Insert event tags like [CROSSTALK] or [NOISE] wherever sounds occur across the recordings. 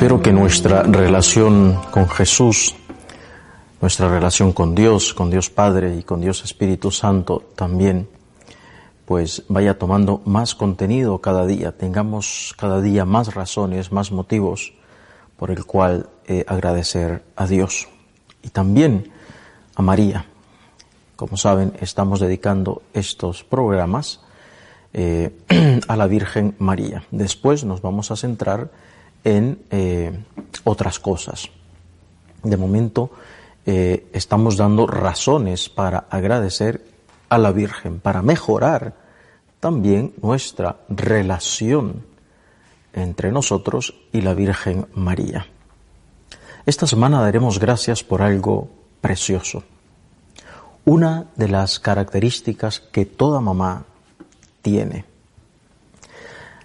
Espero que nuestra relación con Jesús, nuestra relación con Dios, con Dios Padre y con Dios Espíritu Santo también, pues vaya tomando más contenido cada día, tengamos cada día más razones, más motivos por el cual eh, agradecer a Dios y también a María. Como saben, estamos dedicando estos programas eh, [CLEARS THROAT] a la Virgen María. Después nos vamos a centrar en eh, otras cosas. De momento eh, estamos dando razones para agradecer a la Virgen, para mejorar también nuestra relación entre nosotros y la Virgen María. Esta semana daremos gracias por algo precioso. Una de las características que toda mamá tiene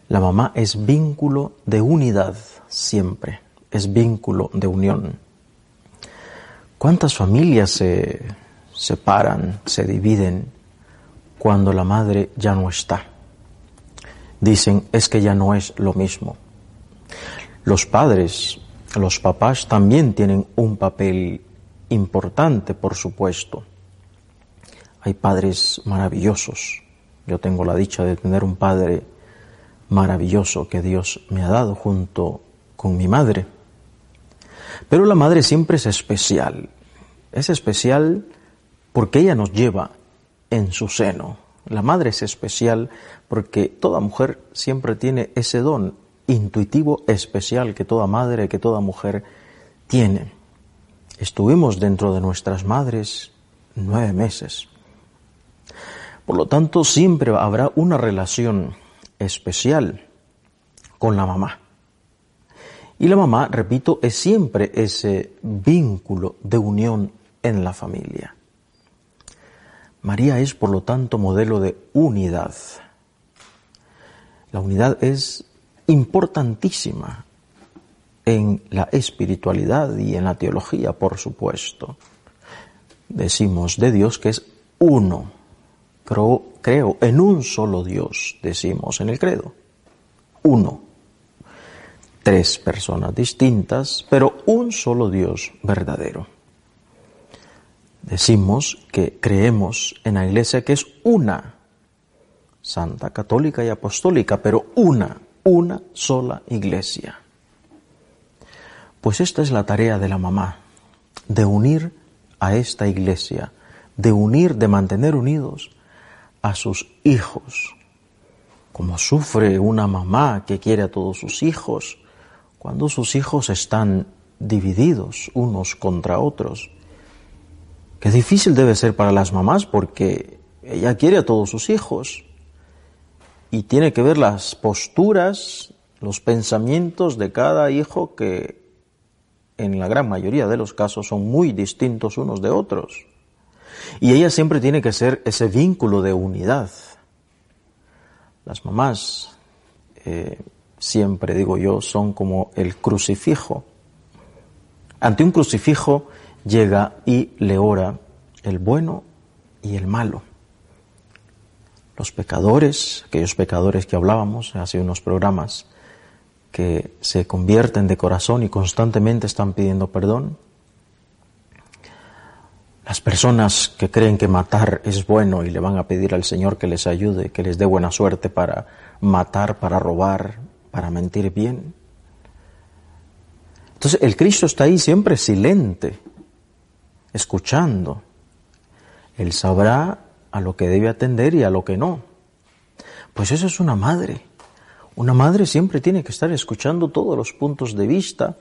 la mamá es vínculo de unidad siempre, es vínculo de unión. ¿Cuántas familias se separan, se dividen cuando la madre ya no está? Dicen, es que ya no es lo mismo. Los padres, los papás también tienen un papel importante, por supuesto. Hay padres maravillosos. Yo tengo la dicha de tener un padre maravilloso que Dios me ha dado junto con mi madre. Pero la madre siempre es especial. Es especial porque ella nos lleva en su seno. La madre es especial porque toda mujer siempre tiene ese don intuitivo especial que toda madre, que toda mujer tiene. Estuvimos dentro de nuestras madres nueve meses. Por lo tanto, siempre habrá una relación especial con la mamá. Y la mamá, repito, es siempre ese vínculo de unión en la familia. María es, por lo tanto, modelo de unidad. La unidad es importantísima en la espiritualidad y en la teología, por supuesto. Decimos de Dios que es uno, creo, en un solo Dios, decimos en el credo. Uno. Tres personas distintas, pero un solo Dios verdadero. Decimos que creemos en la iglesia que es una, santa, católica y apostólica, pero una, una sola iglesia. Pues esta es la tarea de la mamá, de unir a esta iglesia, de unir, de mantener unidos a sus hijos. Como sufre una mamá que quiere a todos sus hijos cuando sus hijos están divididos unos contra otros. Qué difícil debe ser para las mamás porque ella quiere a todos sus hijos y tiene que ver las posturas, los pensamientos de cada hijo que en la gran mayoría de los casos son muy distintos unos de otros. Y ella siempre tiene que ser ese vínculo de unidad. Las mamás, eh, siempre digo yo, son como el crucifijo. Ante un crucifijo llega y le ora el bueno y el malo. Los pecadores, aquellos pecadores que hablábamos hace unos programas, que se convierten de corazón y constantemente están pidiendo perdón, las personas que creen que matar es bueno y le van a pedir al Señor que les ayude, que les dé buena suerte para matar, para robar, para mentir bien. Entonces el Cristo está ahí siempre silente, escuchando. Él sabrá a lo que debe atender y a lo que no. Pues eso es una madre. Una madre siempre tiene que estar escuchando todos los puntos de vista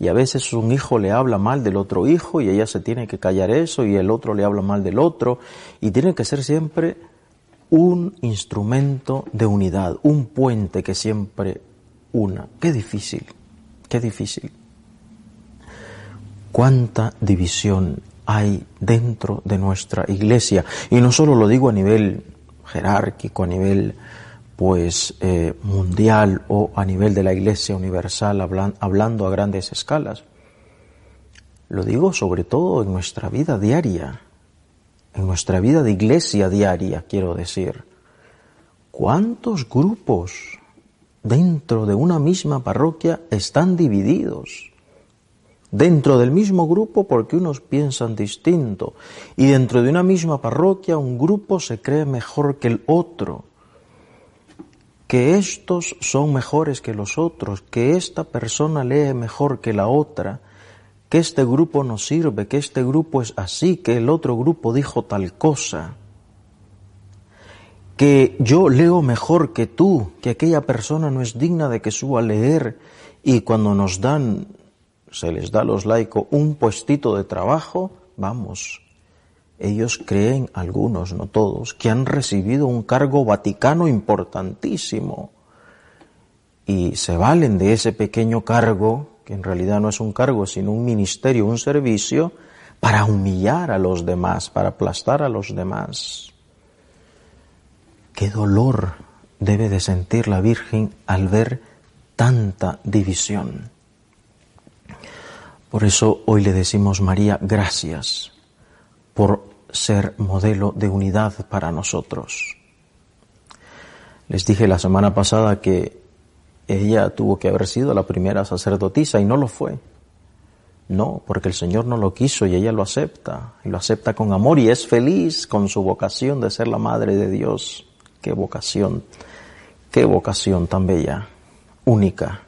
y a veces un hijo le habla mal del otro hijo y ella se tiene que callar eso y el otro le habla mal del otro y tiene que ser siempre un instrumento de unidad, un puente que siempre una. Qué difícil, qué difícil. Cuánta división hay dentro de nuestra iglesia. Y no solo lo digo a nivel jerárquico, a nivel pues eh, mundial o a nivel de la Iglesia universal, hablando a grandes escalas. Lo digo sobre todo en nuestra vida diaria, en nuestra vida de iglesia diaria, quiero decir. ¿Cuántos grupos dentro de una misma parroquia están divididos. Dentro del mismo grupo porque unos piensan distinto. Y dentro de una misma parroquia un grupo se cree mejor que el otro. Que estos son mejores que los otros. Que esta persona lee mejor que la otra. Que este grupo no sirve. Que este grupo es así. Que el otro grupo dijo tal cosa que yo leo mejor que tú, que aquella persona no es digna de que suba a leer y cuando nos dan, se les da a los laicos un puestito de trabajo, vamos, ellos creen, algunos, no todos, que han recibido un cargo vaticano importantísimo y se valen de ese pequeño cargo, que en realidad no es un cargo, sino un ministerio, un servicio, para humillar a los demás, para aplastar a los demás. Qué dolor debe de sentir la Virgen al ver tanta división. Por eso hoy le decimos, María, gracias por ser modelo de unidad para nosotros. Les dije la semana pasada que ella tuvo que haber sido la primera sacerdotisa y no lo fue. No, porque el Señor no lo quiso y ella lo acepta, y lo acepta con amor y es feliz con su vocación de ser la Madre de Dios. Qué vocación, qué vocación tan bella, única.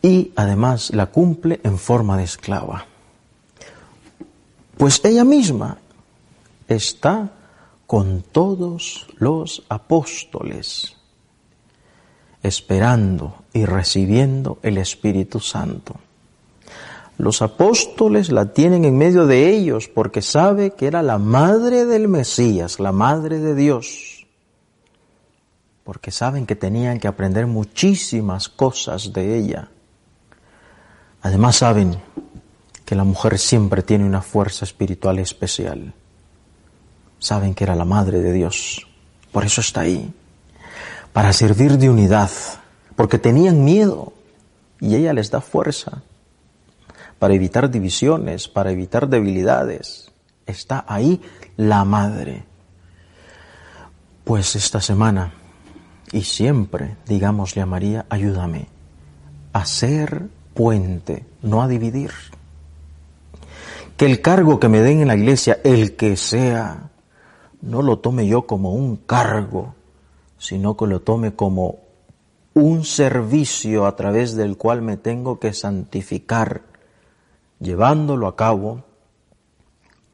Y además la cumple en forma de esclava. Pues ella misma está con todos los apóstoles, esperando y recibiendo el Espíritu Santo. Los apóstoles la tienen en medio de ellos porque sabe que era la madre del Mesías, la madre de Dios porque saben que tenían que aprender muchísimas cosas de ella. Además saben que la mujer siempre tiene una fuerza espiritual especial. Saben que era la Madre de Dios. Por eso está ahí. Para servir de unidad. Porque tenían miedo. Y ella les da fuerza. Para evitar divisiones, para evitar debilidades. Está ahí la Madre. Pues esta semana y siempre digámosle a María, ayúdame a ser puente, no a dividir. Que el cargo que me den en la iglesia, el que sea, no lo tome yo como un cargo, sino que lo tome como un servicio a través del cual me tengo que santificar, llevándolo a cabo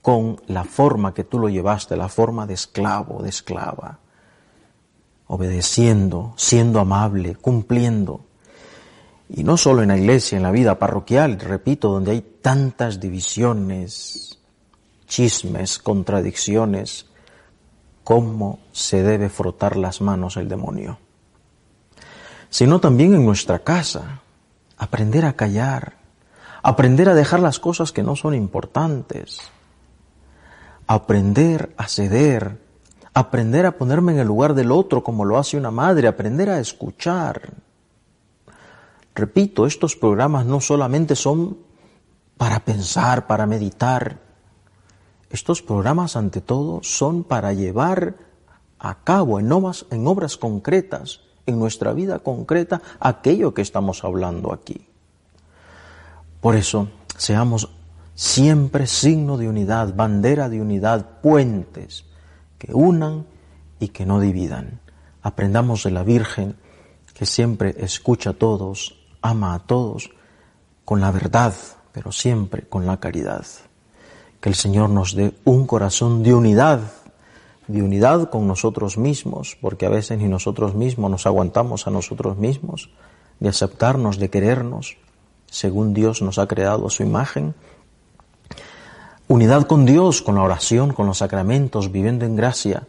con la forma que tú lo llevaste, la forma de esclavo, de esclava obedeciendo, siendo amable, cumpliendo. Y no solo en la iglesia, en la vida parroquial, repito, donde hay tantas divisiones, chismes, contradicciones, cómo se debe frotar las manos el demonio. Sino también en nuestra casa, aprender a callar, aprender a dejar las cosas que no son importantes, aprender a ceder, aprender a ponerme en el lugar del otro como lo hace una madre, aprender a escuchar. Repito, estos programas no solamente son para pensar, para meditar. Estos programas, ante todo, son para llevar a cabo en obras, en obras concretas, en nuestra vida concreta, aquello que estamos hablando aquí. Por eso, seamos siempre signo de unidad, bandera de unidad, puentes que unan y que no dividan. Aprendamos de la Virgen que siempre escucha a todos, ama a todos, con la verdad, pero siempre con la caridad. Que el Señor nos dé un corazón de unidad, de unidad con nosotros mismos, porque a veces ni nosotros mismos nos aguantamos a nosotros mismos, de aceptarnos, de querernos, según Dios nos ha creado a su imagen, Unidad con Dios, con la oración, con los sacramentos, viviendo en gracia.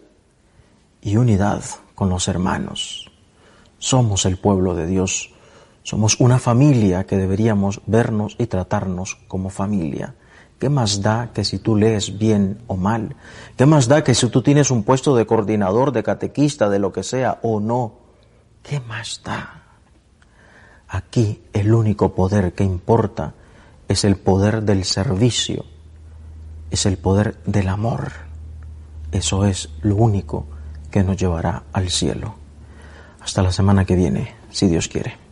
Y unidad con los hermanos. Somos el pueblo de Dios. Somos una familia que deberíamos vernos y tratarnos como familia. ¿Qué más da que si tú lees bien o mal? ¿Qué más da que si tú tienes un puesto de coordinador, de catequista, de lo que sea o no? ¿Qué más da? Aquí el único poder que importa es el poder del servicio es el poder del amor. Eso es lo único que nos llevará al cielo. Hasta la semana que viene, si Dios quiere.